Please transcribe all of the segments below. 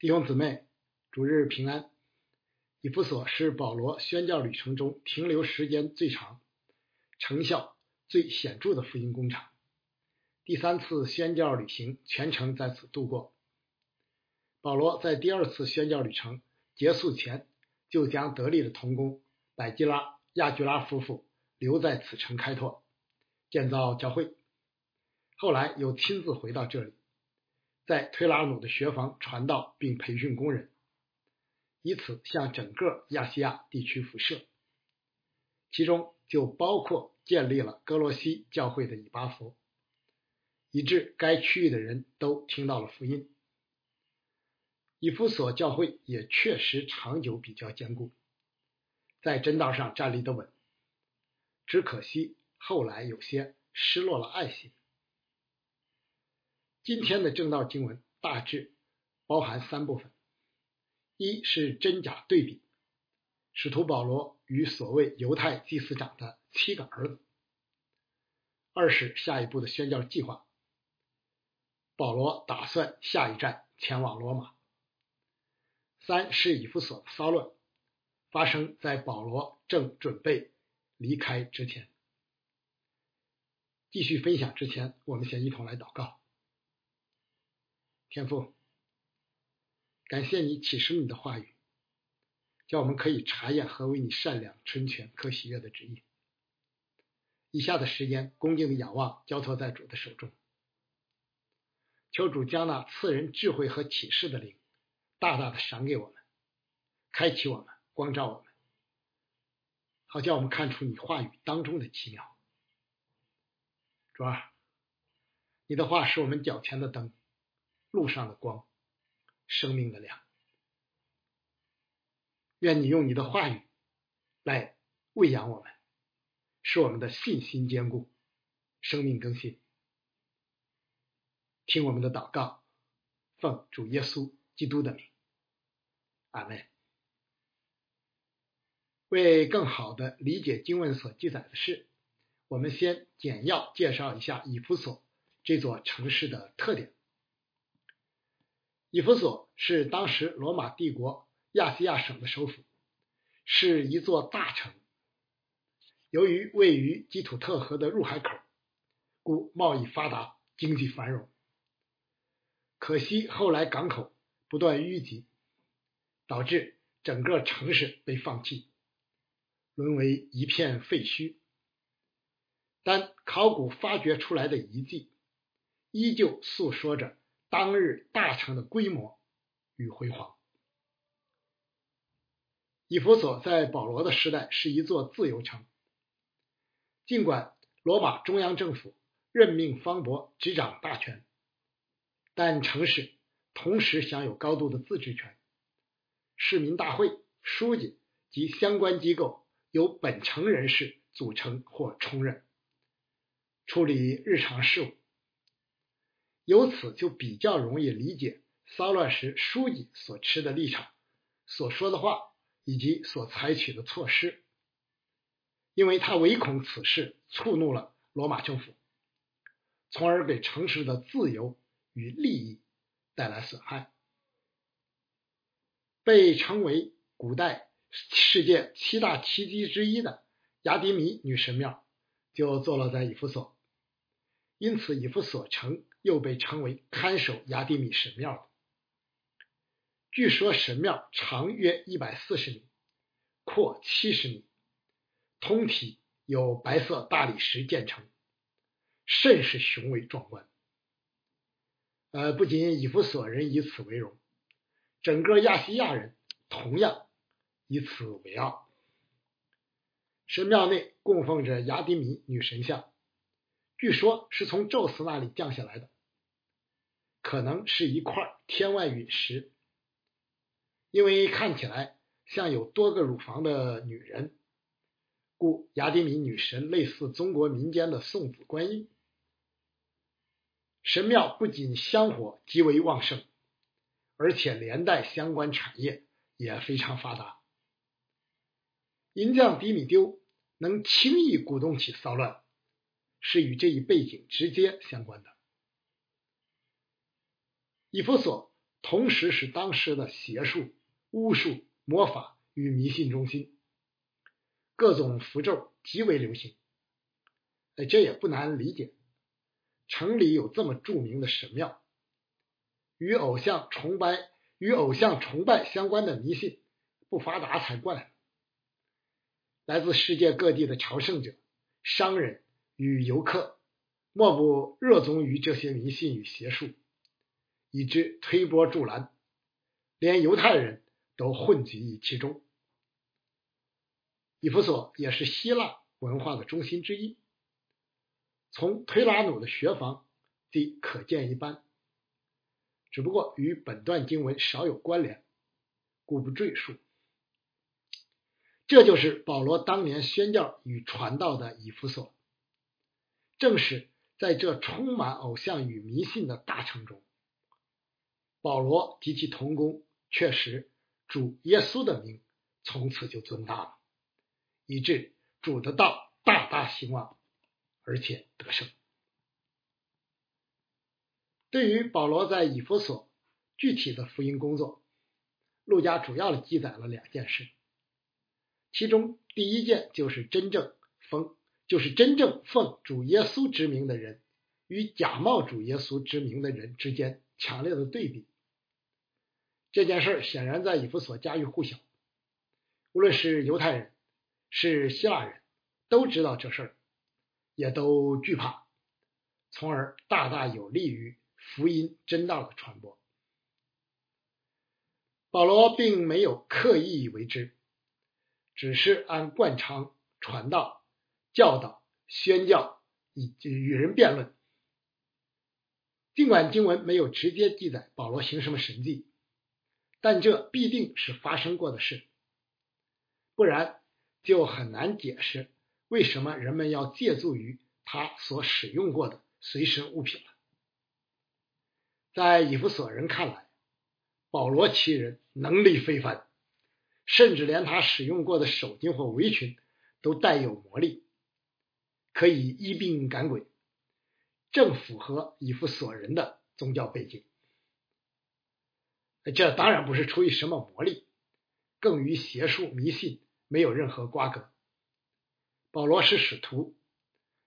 弟兄姊妹，主日平安。以弗所是保罗宣教旅程中停留时间最长、成效最显著的福音工厂。第三次宣教旅行全程在此度过。保罗在第二次宣教旅程结束前，就将得力的同工百基拉、亚居拉夫妇留在此城开拓、建造教会。后来又亲自回到这里。在推拉努的学房传道并培训工人，以此向整个亚细亚地区辐射，其中就包括建立了哥罗西教会的以巴弗，以致该区域的人都听到了福音。以弗所教会也确实长久比较坚固，在真道上站立得稳，只可惜后来有些失落了爱心。今天的正道经文大致包含三部分：一是真假对比，使徒保罗与所谓犹太祭司长的七个儿子；二是下一步的宣教计划，保罗打算下一站前往罗马；三是以弗所的骚乱，发生在保罗正准备离开之前。继续分享之前，我们先一同来祷告。天父，感谢你启示你的话语，叫我们可以查验何为你善良、纯全、可喜悦的旨意。以下的时间，恭敬的仰望，交托在主的手中。求主将那赐人智慧和启示的灵，大大的赏给我们，开启我们，光照我们，好叫我们看出你话语当中的奇妙。主啊，你的话是我们脚前的灯。路上的光，生命的亮。愿你用你的话语来喂养我们，使我们的信心坚固，生命更新。听我们的祷告，奉主耶稣基督的名，阿门。为更好的理解经文所记载的事，我们先简要介绍一下以弗所这座城市的特点。以弗所是当时罗马帝国亚细亚省的首府，是一座大城。由于位于基土特河的入海口，故贸易发达，经济繁荣。可惜后来港口不断淤积，导致整个城市被放弃，沦为一片废墟。但考古发掘出来的遗迹，依旧诉说着。当日大城的规模与辉煌。以弗所在保罗的时代是一座自由城，尽管罗马中央政府任命方伯执掌大权，但城市同时享有高度的自治权。市民大会、书记及相关机构由本城人士组成或充任，处理日常事务。由此就比较容易理解骚乱时书记所持的立场、所说的话以及所采取的措施，因为他唯恐此事触怒了罗马政府，从而给城市的自由与利益带来损害。被称为古代世界七大奇迹之一的雅典米女神庙就坐落在以弗所，因此以弗所城。又被称为看守雅典米神庙的。据说神庙长约一百四十米，阔七十米，通体由白色大理石建成，甚是雄伟壮观。呃，不仅以弗所人以此为荣，整个亚细亚人同样以此为傲。神庙内供奉着雅典米女神像。据说是从宙斯那里降下来的，可能是一块天外陨石，因为看起来像有多个乳房的女人，故雅典米女神类似中国民间的送子观音。神庙不仅香火极为旺盛，而且连带相关产业也非常发达。银匠迪米丢能轻易鼓动起骚乱。是与这一背景直接相关的。以弗所同时是当时的邪术、巫术、魔法与迷信中心，各种符咒极为流行。哎，这也不难理解，城里有这么著名的神庙，与偶像崇拜与偶像崇拜相关的迷信不发达才怪。来自世界各地的朝圣者、商人与游客，莫不热衷于这些迷信与邪术，以致推波助澜，连犹太人都混迹其中。以弗所也是希腊文化的中心之一。从推拉努的学房即可见一斑，只不过与本段经文少有关联，故不赘述。这就是保罗当年宣教与传道的以弗所。正是在这充满偶像与迷信的大城中，保罗及其同工确实主耶稣的名从此就尊大了，以致主的道大大兴旺。而且得胜。对于保罗在以弗所具体的福音工作，路加主要的记载了两件事。其中第一件就是真正奉，就是真正奉主耶稣之名的人与假冒主耶稣之名的人之间强烈的对比。这件事显然在以弗所家喻户晓，无论是犹太人是希腊人，都知道这事儿。也都惧怕，从而大大有利于福音真道的传播。保罗并没有刻意为之，只是按惯常传道、教导、宣教以及与人辩论。尽管经文没有直接记载保罗行什么神迹，但这必定是发生过的事，不然就很难解释。为什么人们要借助于他所使用过的随身物品了？在以弗所人看来，保罗其人能力非凡，甚至连他使用过的手巾或围裙都带有魔力，可以医病赶鬼，正符合以弗所人的宗教背景。这当然不是出于什么魔力，更与邪术迷信没有任何瓜葛。保罗是使徒，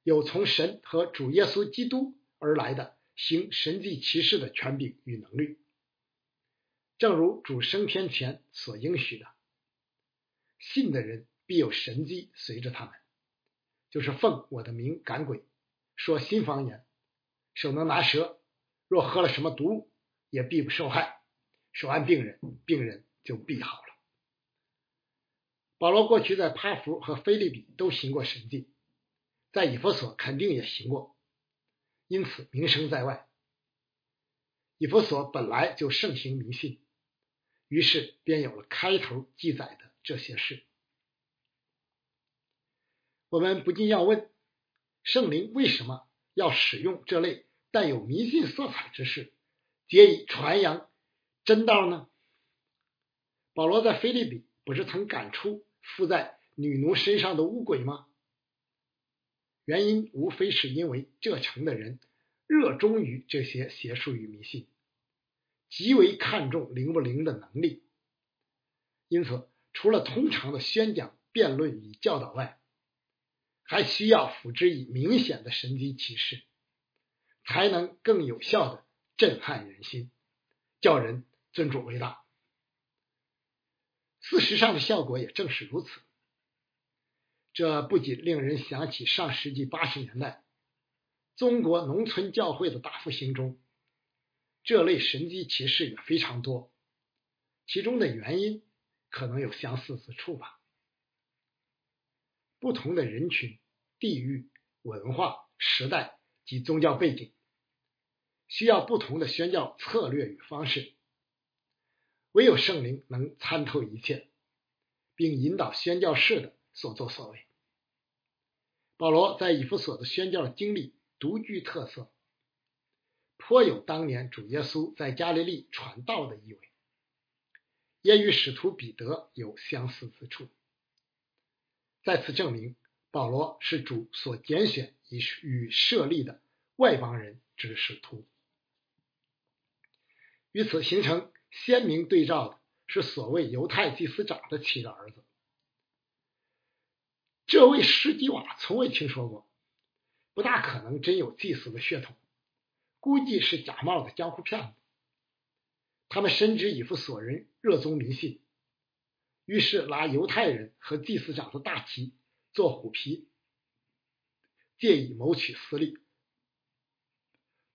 有从神和主耶稣基督而来的行神迹奇事的权柄与能力，正如主升天前所应许的，信的人必有神迹随着他们，就是奉我的名赶鬼，说新方言，手能拿蛇，若喝了什么毒物，也必不受害，手按病人，病人就必好了。保罗过去在帕福和菲利比都行过神迹，在以弗所肯定也行过，因此名声在外。以弗所本来就盛行迷信，于是便有了开头记载的这些事。我们不禁要问：圣灵为什么要使用这类带有迷信色彩之事，皆以传扬真道呢？保罗在菲利比不是曾赶出？附在女奴身上的巫鬼吗？原因无非是因为这城的人热衷于这些邪术与迷信，极为看重灵不灵的能力，因此除了通常的宣讲、辩论与教导外，还需要辅之以明显的神迹启示，才能更有效的震撼人心，叫人尊主为大。事实上的效果也正是如此。这不仅令人想起上世纪八十年代中国农村教会的大复兴中，这类神迹奇事也非常多。其中的原因可能有相似之处吧。不同的人群、地域、文化、时代及宗教背景，需要不同的宣教策略与方式。唯有圣灵能参透一切，并引导宣教士的所作所为。保罗在以弗所的宣教经历独具特色，颇有当年主耶稣在加利利传道的意味，也与使徒彼得有相似之处。再次证明，保罗是主所拣选以与设立的外邦人之使徒。与此形成鲜明对照的是所谓犹太祭司长的七个儿子。这位施基瓦从未听说过，不大可能真有祭司的血统，估计是假冒的江湖骗子。他们深知以弗所人热衷迷信，于是拿犹太人和祭司长的大旗做虎皮，借以谋取私利。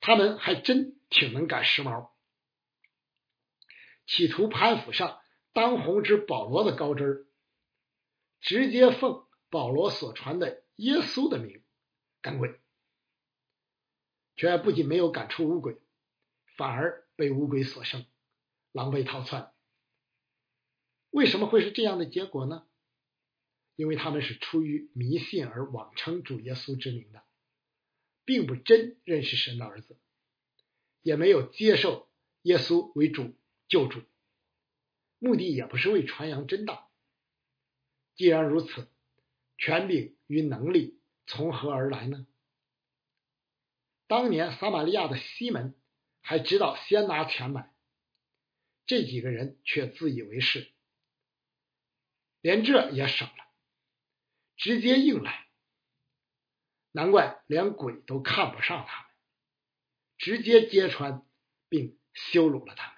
他们还真挺能赶时髦，企图攀附上当红之保罗的高枝儿，直接奉保罗所传的耶稣的名赶鬼，却不仅没有赶出乌鬼，反而被乌鬼所胜，狼狈逃窜。为什么会是这样的结果呢？因为他们是出于迷信而妄称主耶稣之名的。并不真认识神的儿子，也没有接受耶稣为主救主，目的也不是为传扬真道。既然如此，权柄与能力从何而来呢？当年撒玛利亚的西门还知道先拿钱买，这几个人却自以为是，连这也省了，直接硬来。难怪连鬼都看不上他们，直接揭穿并羞辱了他们。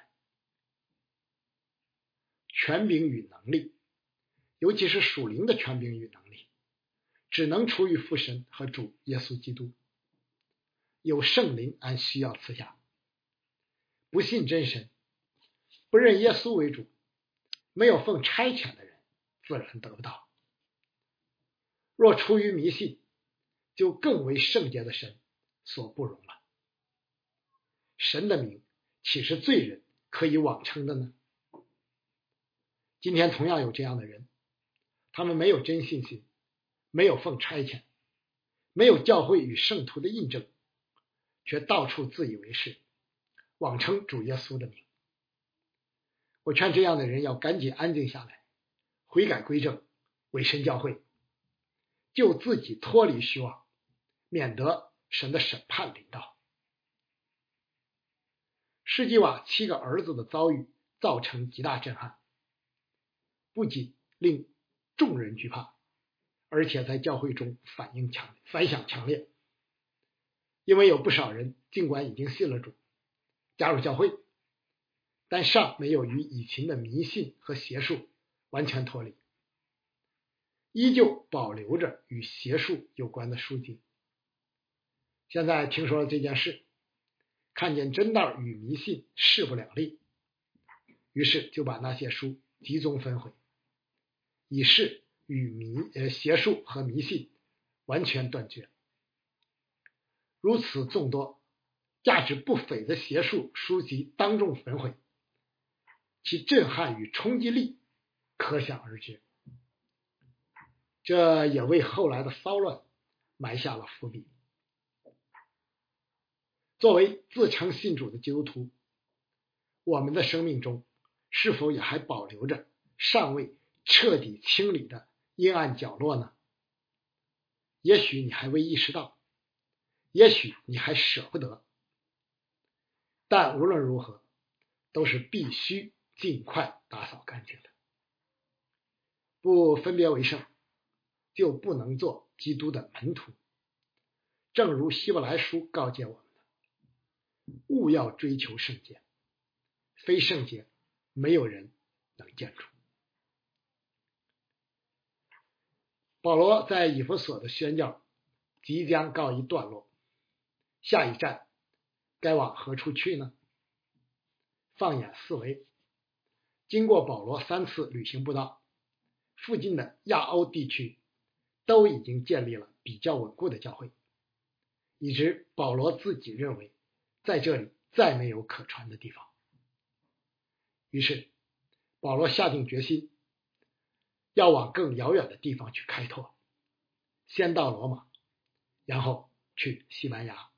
权柄与能力，尤其是属灵的权柄与能力，只能出于父神和主耶稣基督。有圣灵按需要赐下。不信真神，不认耶稣为主，没有奉差遣的人，自然得不到。若出于迷信，就更为圣洁的神所不容了。神的名岂是罪人可以妄称的呢？今天同样有这样的人，他们没有真信心，没有奉差遣，没有教会与圣徒的印证，却到处自以为是，妄称主耶稣的名。我劝这样的人要赶紧安静下来，悔改归正，委身教会，救自己脱离虚妄。免得神的审判临到。施基瓦七个儿子的遭遇造成极大震撼，不仅令众人惧怕，而且在教会中反应强反响强烈。因为有不少人尽管已经信了主，加入教会，但尚没有与以前的迷信和邪术完全脱离，依旧保留着与邪术有关的书籍。现在听说了这件事，看见真道与迷信势不两立，于是就把那些书集中焚毁，以示与迷呃邪术和迷信完全断绝。如此众多价值不菲的邪术书籍当众焚毁，其震撼与冲击力可想而知。这也为后来的骚乱埋下了伏笔。作为自称信主的基督徒，我们的生命中是否也还保留着尚未彻底清理的阴暗角落呢？也许你还未意识到，也许你还舍不得，但无论如何，都是必须尽快打扫干净的。不分别为圣，就不能做基督的门徒。正如希伯来书告诫我们的。勿要追求圣洁，非圣洁，没有人能见主。保罗在以弗所的宣教即将告一段落，下一站该往何处去呢？放眼四围，经过保罗三次旅行步道，附近的亚欧地区都已经建立了比较稳固的教会，以致保罗自己认为。在这里再没有可传的地方，于是保罗下定决心要往更遥远的地方去开拓，先到罗马，然后去西班牙。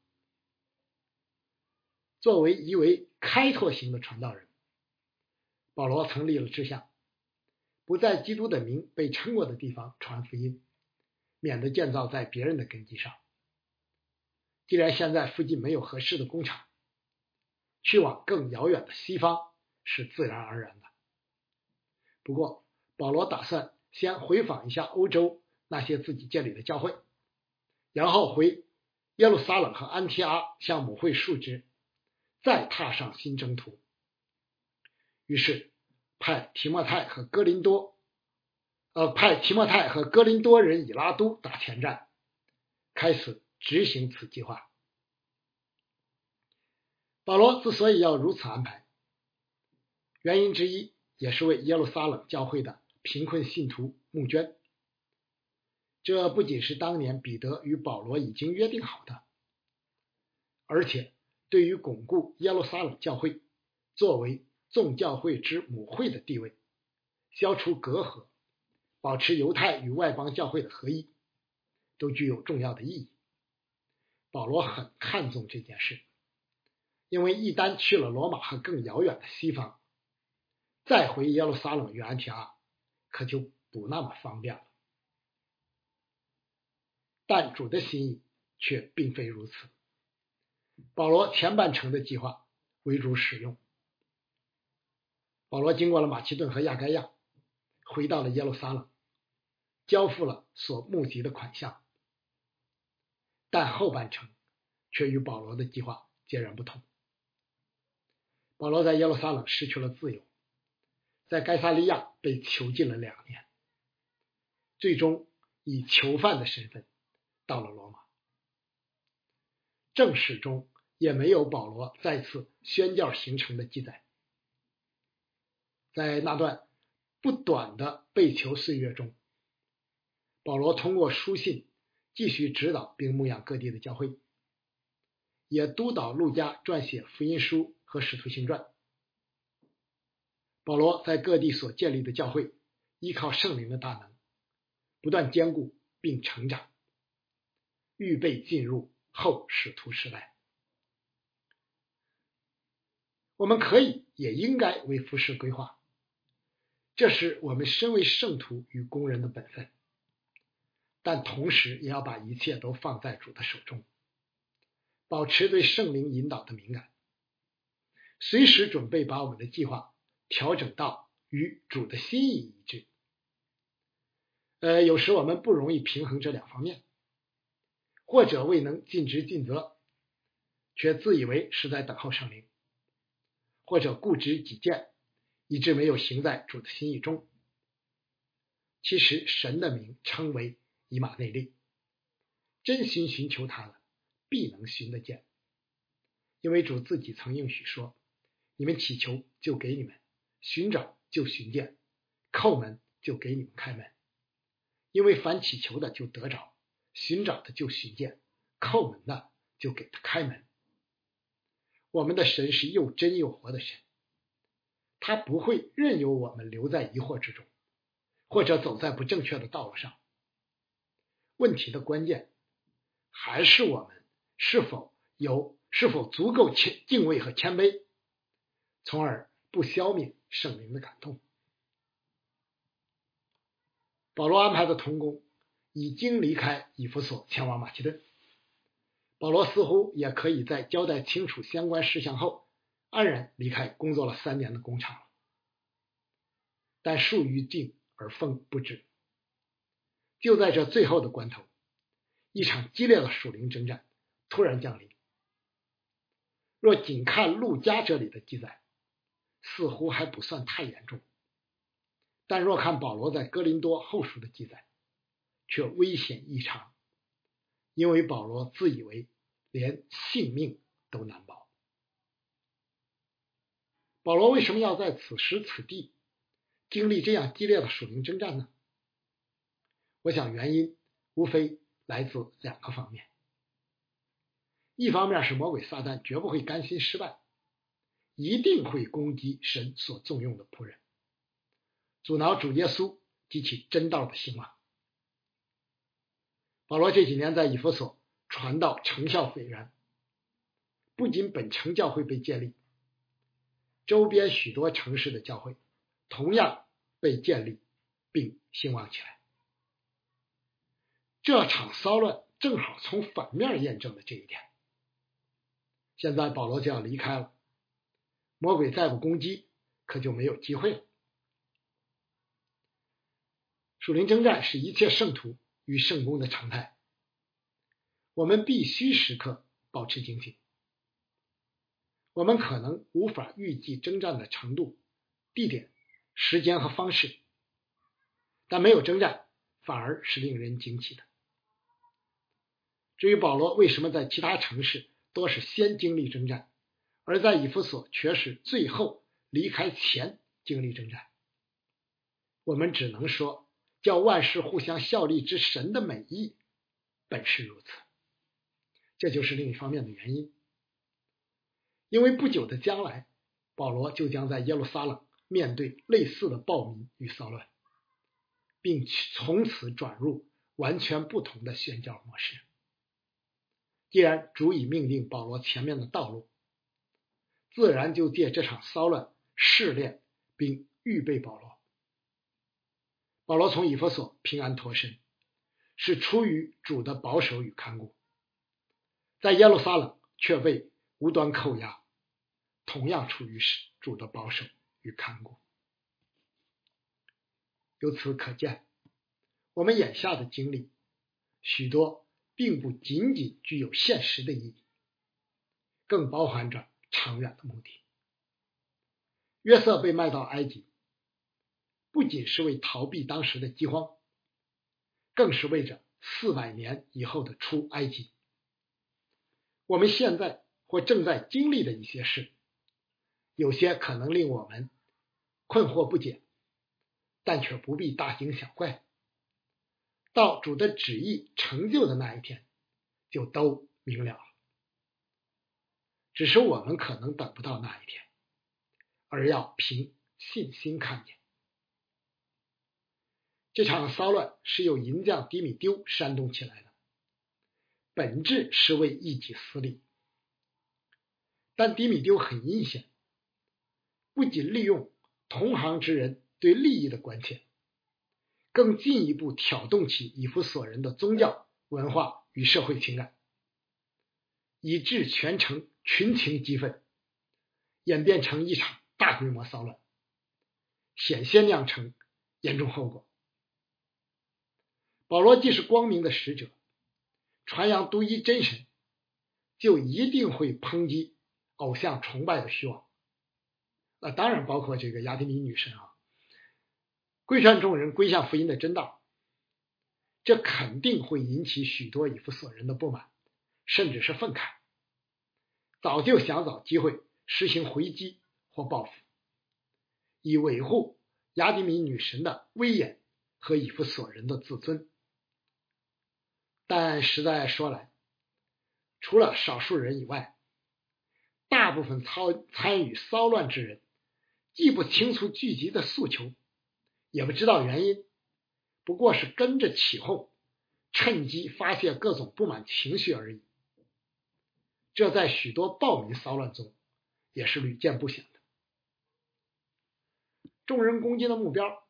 作为一位开拓型的传道人，保罗曾立了志向，不在基督的名被称过的地方传福音，免得建造在别人的根基上。既然现在附近没有合适的工厂，去往更遥远的西方是自然而然的。不过，保罗打算先回访一下欧洲那些自己建立的教会，然后回耶路撒冷和安提阿向母会述职，再踏上新征途。于是，派提莫泰和哥林多，呃，派提莫泰和哥林多人以拉都打前站，开始执行此计划。保罗之所以要如此安排，原因之一也是为耶路撒冷教会的贫困信徒募捐。这不仅是当年彼得与保罗已经约定好的，而且对于巩固耶路撒冷教会作为众教会之母会的地位，消除隔阂，保持犹太与外邦教会的合一，都具有重要的意义。保罗很看重这件事。因为一旦去了罗马和更遥远的西方，再回耶路撒冷与安提阿，可就不那么方便了。但主的心意却并非如此。保罗前半程的计划为主使用。保罗经过了马其顿和亚该亚，回到了耶路撒冷，交付了所募集的款项。但后半程却与保罗的计划截然不同。保罗在耶路撒冷失去了自由，在该萨利亚被囚禁了两年，最终以囚犯的身份到了罗马。正史中也没有保罗再次宣教行程的记载。在那段不短的被囚岁月中，保罗通过书信继续指导并牧养各地的教会，也督导路加撰写福音书。和使徒行传，保罗在各地所建立的教会，依靠圣灵的大能，不断坚固并成长，预备进入后使徒时代。我们可以也应该为服饰规划，这是我们身为圣徒与工人的本分。但同时也要把一切都放在主的手中，保持对圣灵引导的敏感。随时准备把我们的计划调整到与主的心意一致。呃，有时我们不容易平衡这两方面，或者未能尽职尽责，却自以为是在等候圣灵，或者固执己见，以致没有行在主的心意中。其实神的名称为以马内利，真心寻求他的，必能寻得见，因为主自己曾应许说。你们祈求就给你们，寻找就寻见，叩门就给你们开门。因为凡祈求的就得着，寻找的就寻见，叩门的就给他开门。我们的神是又真又活的神，他不会任由我们留在疑惑之中，或者走在不正确的道路上。问题的关键还是我们是否有是否足够谦敬畏和谦卑。从而不消灭圣灵的感动。保罗安排的童工已经离开以弗所，前往马其顿。保罗似乎也可以在交代清楚相关事项后，安然离开工作了三年的工厂了。但树欲静而风不止，就在这最后的关头，一场激烈的属灵征战突然降临。若仅看陆家这里的记载，似乎还不算太严重，但若看保罗在哥林多后书的记载，却危险异常，因为保罗自以为连性命都难保。保罗为什么要在此时此地经历这样激烈的属灵征战呢？我想原因无非来自两个方面，一方面是魔鬼撒旦绝不会甘心失败。一定会攻击神所重用的仆人，阻挠主耶稣及其真道的兴旺。保罗这几年在以弗所传道成效斐然，不仅本城教会被建立，周边许多城市的教会同样被建立并兴旺起来。这场骚乱正好从反面验证了这一点。现在保罗就要离开了。魔鬼再不攻击，可就没有机会了。属灵征战是一切圣徒与圣公的常态，我们必须时刻保持警醒。我们可能无法预计征战的程度、地点、时间和方式，但没有征战反而是令人惊奇的。至于保罗为什么在其他城市多是先经历征战，而在以弗所却是最后离开前经历征战，我们只能说，叫万事互相效力之神的美意本是如此。这就是另一方面的原因。因为不久的将来，保罗就将在耶路撒冷面对类似的暴民与骚乱，并从此转入完全不同的宣教模式。既然主已命定保罗前面的道路，自然就借这场骚乱试炼并预备保罗。保罗从以弗所平安脱身，是出于主的保守与看顾；在耶路撒冷却被无端扣押。同样处于是主的保守与看顾。由此可见，我们眼下的经历许多并不仅仅具有现实的意义，更包含着长远的目的。约瑟被卖到埃及，不仅是为逃避当时的饥荒，更是为着四百年以后的出埃及。我们现在或正在经历的一些事。有些可能令我们困惑不解，但却不必大惊小怪。到主的旨意成就的那一天，就都明了了。只是我们可能等不到那一天，而要凭信心看见。这场骚乱是由银匠迪米丢煽动起来的，本质是为一己私利，但迪米丢很阴险。不仅利用同行之人对利益的关切，更进一步挑动起以弗所人的宗教文化与社会情感，以致全城群情激愤，演变成一场大规模骚乱，险些酿成严重后果。保罗既是光明的使者，传扬独一真神，就一定会抨击偶像崇拜的虚妄。那当然包括这个雅典米女神啊，规劝众人归向福音的真道，这肯定会引起许多以弗所人的不满，甚至是愤慨，早就想找机会实行回击或报复，以维护雅典米女神的威严和以弗所人的自尊。但实在说来，除了少数人以外，大部分操参与骚乱之人。既不清楚聚集的诉求，也不知道原因，不过是跟着起哄，趁机发泄各种不满情绪而已。这在许多暴民骚乱中也是屡见不鲜的。众人攻击的目标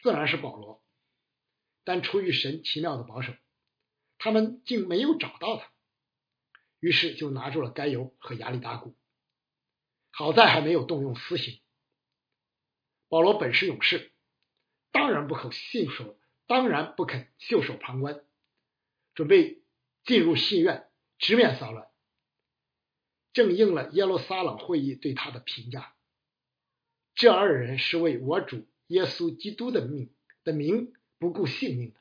自然是保罗，但出于神奇妙的保守，他们竟没有找到他，于是就拿住了该犹和亚里达古。好在还没有动用私刑。保罗本是勇士，当然不可信守，当然不肯袖手旁观，准备进入戏院直面骚乱，正应了耶路撒冷会议对他的评价：这二人是为我主耶稣基督的命的名不顾性命的。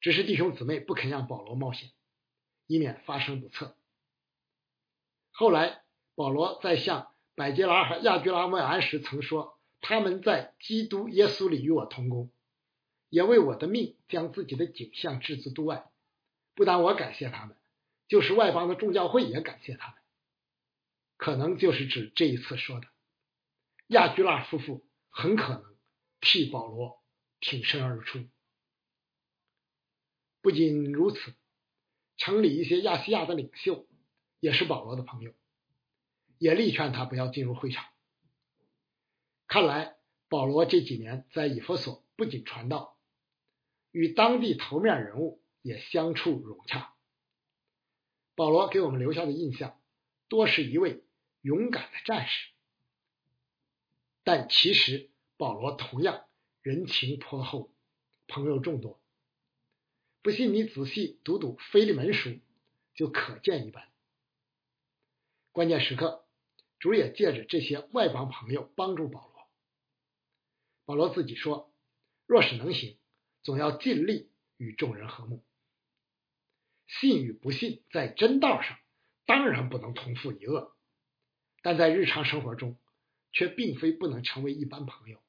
只是弟兄姊妹不肯让保罗冒险，以免发生不测。后来保罗在向。百基拉和亚居拉问安时曾说：“他们在基督耶稣里与我同工，也为我的命将自己的景象置之度外。不但我感谢他们，就是外邦的众教会也感谢他们。可能就是指这一次说的亚居拉夫妇很可能替保罗挺身而出。不仅如此，城里一些亚细亚的领袖也是保罗的朋友。”也力劝他不要进入会场。看来保罗这几年在以弗所不仅传道，与当地头面人物也相处融洽。保罗给我们留下的印象，多是一位勇敢的战士。但其实保罗同样人情颇厚，朋友众多。不信你仔细读读《腓利门书》，就可见一斑。关键时刻，主也借着这些外邦朋友帮助保罗。保罗自己说：“若是能行，总要尽力与众人和睦。”信与不信，在真道上当然不能同父一轭，但在日常生活中，却并非不能成为一般朋友。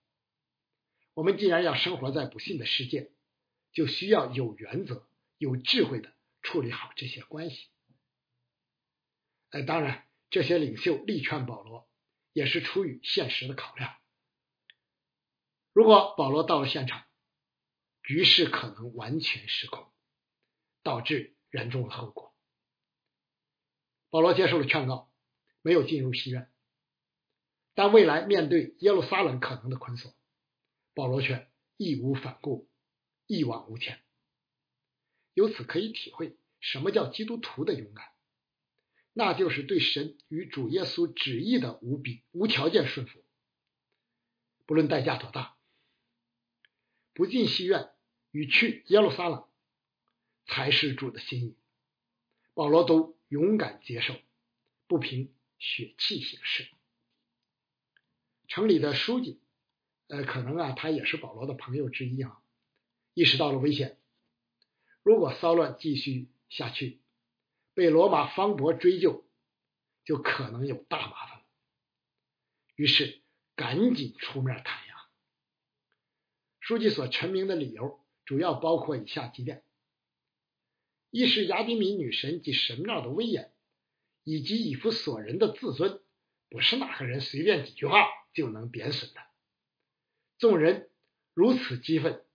我们既然要生活在不信的世界，就需要有原则、有智慧的处理好这些关系。哎，当然，这些领袖力劝保罗，也是出于现实的考量。如果保罗到了现场，局势可能完全失控，导致严重的后果。保罗接受了劝告，没有进入戏院，但未来面对耶路撒冷可能的捆锁，保罗却义无反顾。一往无前，由此可以体会什么叫基督徒的勇敢，那就是对神与主耶稣旨意的无比无条件顺服，不论代价多大。不进戏院与去耶路撒冷才是主的心意，保罗都勇敢接受，不凭血气行事。城里的书记，呃，可能啊，他也是保罗的朋友之一啊。意识到了危险，如果骚乱继续下去，被罗马方伯追究，就可能有大麻烦了。于是赶紧出面弹压。书记所陈明的理由主要包括以下几点：一是雅典米女神及神庙的威严，以及以弗所人的自尊，不是哪个人随便几句话就能贬损的。众人如此激愤。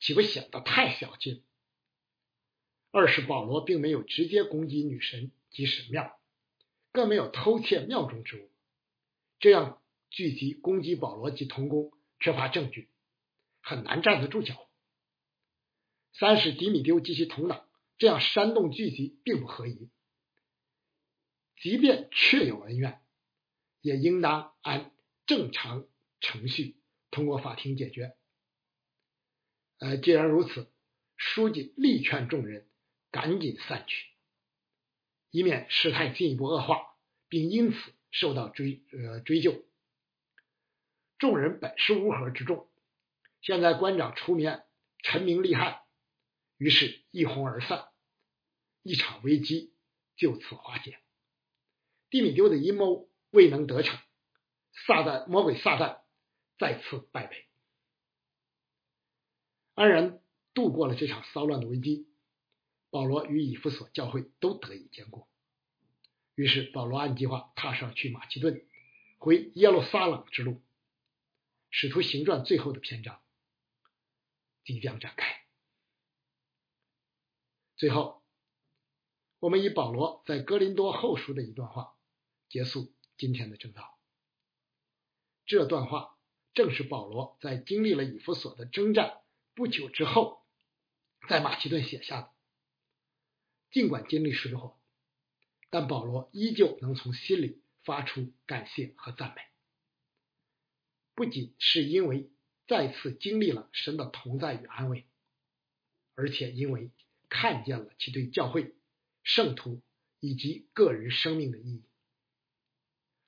岂不显得太小气了？二是保罗并没有直接攻击女神及神庙，更没有偷窃庙中之物，这样聚集攻击保罗及同工，缺乏证据，很难站得住脚。三是迪米丢及其同党这样煽动聚集，并不合宜。即便确有恩怨，也应当按正常程序通过法庭解决。呃，既然如此，书记力劝众人赶紧散去，以免事态进一步恶化，并因此受到追呃追究。众人本是乌合之众，现在官长出面陈明利害，于是一哄而散，一场危机就此化解。蒂米丢的阴谋未能得逞，撒旦魔鬼撒旦再次败北。安然度过了这场骚乱的危机，保罗与以弗所教会都得以坚固。于是保罗按计划踏上去马其顿、回耶路撒冷之路。使徒行传最后的篇章即将展开。最后，我们以保罗在哥林多后书的一段话结束今天的正道。这段话正是保罗在经历了以弗所的征战。不久之后，在马其顿写下的。尽管经历水火，但保罗依旧能从心里发出感谢和赞美。不仅是因为再次经历了神的同在与安慰，而且因为看见了其对教会、圣徒以及个人生命的意义。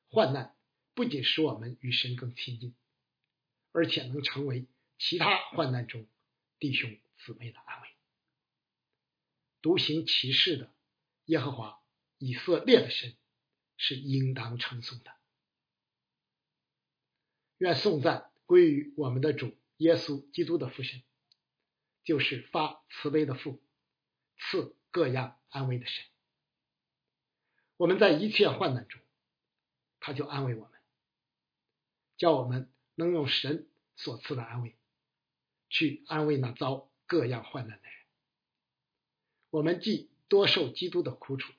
患难不仅使我们与神更亲近，而且能成为其他患难中。弟兄姊妹的安慰，独行其事的耶和华以色列的神是应当称颂的。愿颂赞归于我们的主耶稣基督的父神，就是发慈悲的父，赐各样安慰的神。我们在一切患难中，他就安慰我们，叫我们能用神所赐的安慰。去安慰那遭各样患难的人。我们既多受基督的苦楚，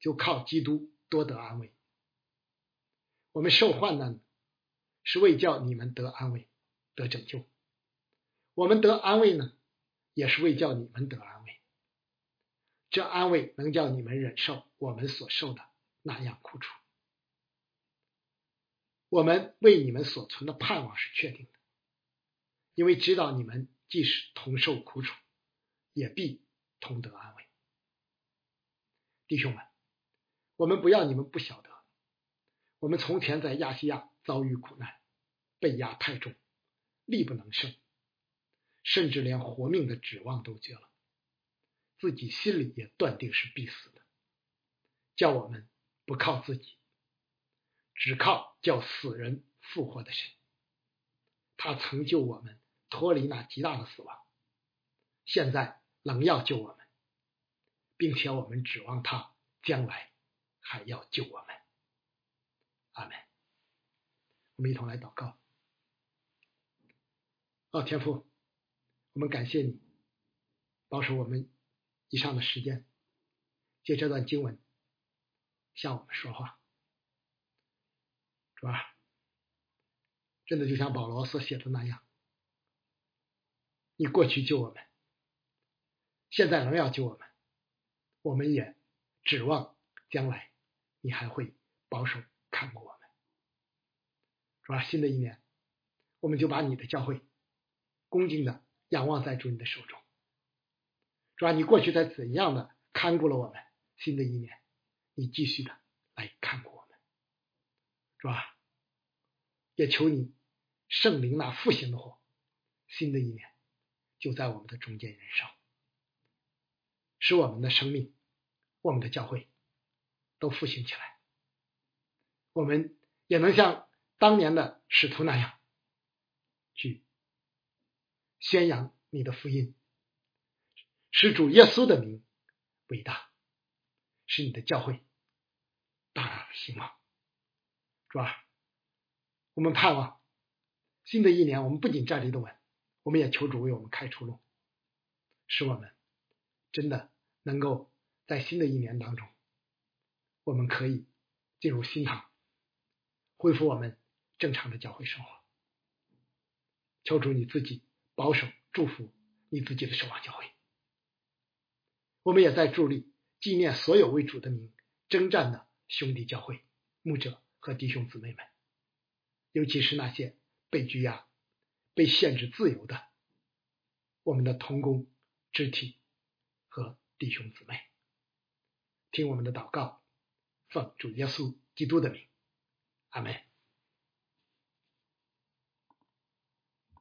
就靠基督多得安慰。我们受患难，是为叫你们得安慰、得拯救；我们得安慰呢，也是为叫你们得安慰。这安慰能叫你们忍受我们所受的那样苦楚。我们为你们所存的盼望是确定的，因为知道你们即使同受苦楚，也必同得安慰。弟兄们，我们不要你们不晓得，我们从前在亚细亚遭遇苦难，被压太重，力不能胜，甚至连活命的指望都绝了，自己心里也断定是必死的，叫我们不靠自己，只靠叫死人复活的神。他曾救我们脱离那极大的死亡，现在能要救我们。并且我们指望他将来还要救我们，阿门。我们一同来祷告。哦，天父，我们感谢你保守我们以上的时间，借这段经文向我们说话。主啊，真的就像保罗所写的那样，你过去救我们，现在仍要救我们。我们也指望将来你还会保守看顾我们，是吧？新的一年，我们就把你的教会恭敬的仰望在主你的手中，是吧？你过去在怎样的看顾了我们，新的一年，你继续的来看顾我们，是吧？也求你圣灵那复兴的火，新的一年就在我们的中间燃烧。使我们的生命、我们的教会都复兴起来，我们也能像当年的使徒那样，去宣扬你的福音，使主耶稣的名伟大，使你的教会大大的兴旺，是吧？我们盼望新的一年，我们不仅站立的稳，我们也求主为我们开出路，使我们真的。能够在新的一年当中，我们可以进入新堂，恢复我们正常的教会生活。求主你自己保守祝福你自己的守望教会。我们也在助力纪念所有为主的名征战的兄弟教会、牧者和弟兄姊妹们，尤其是那些被拘押、被限制自由的我们的同工肢体和。弟兄姊妹，听我们的祷告，奉主耶稣基督的名，阿门。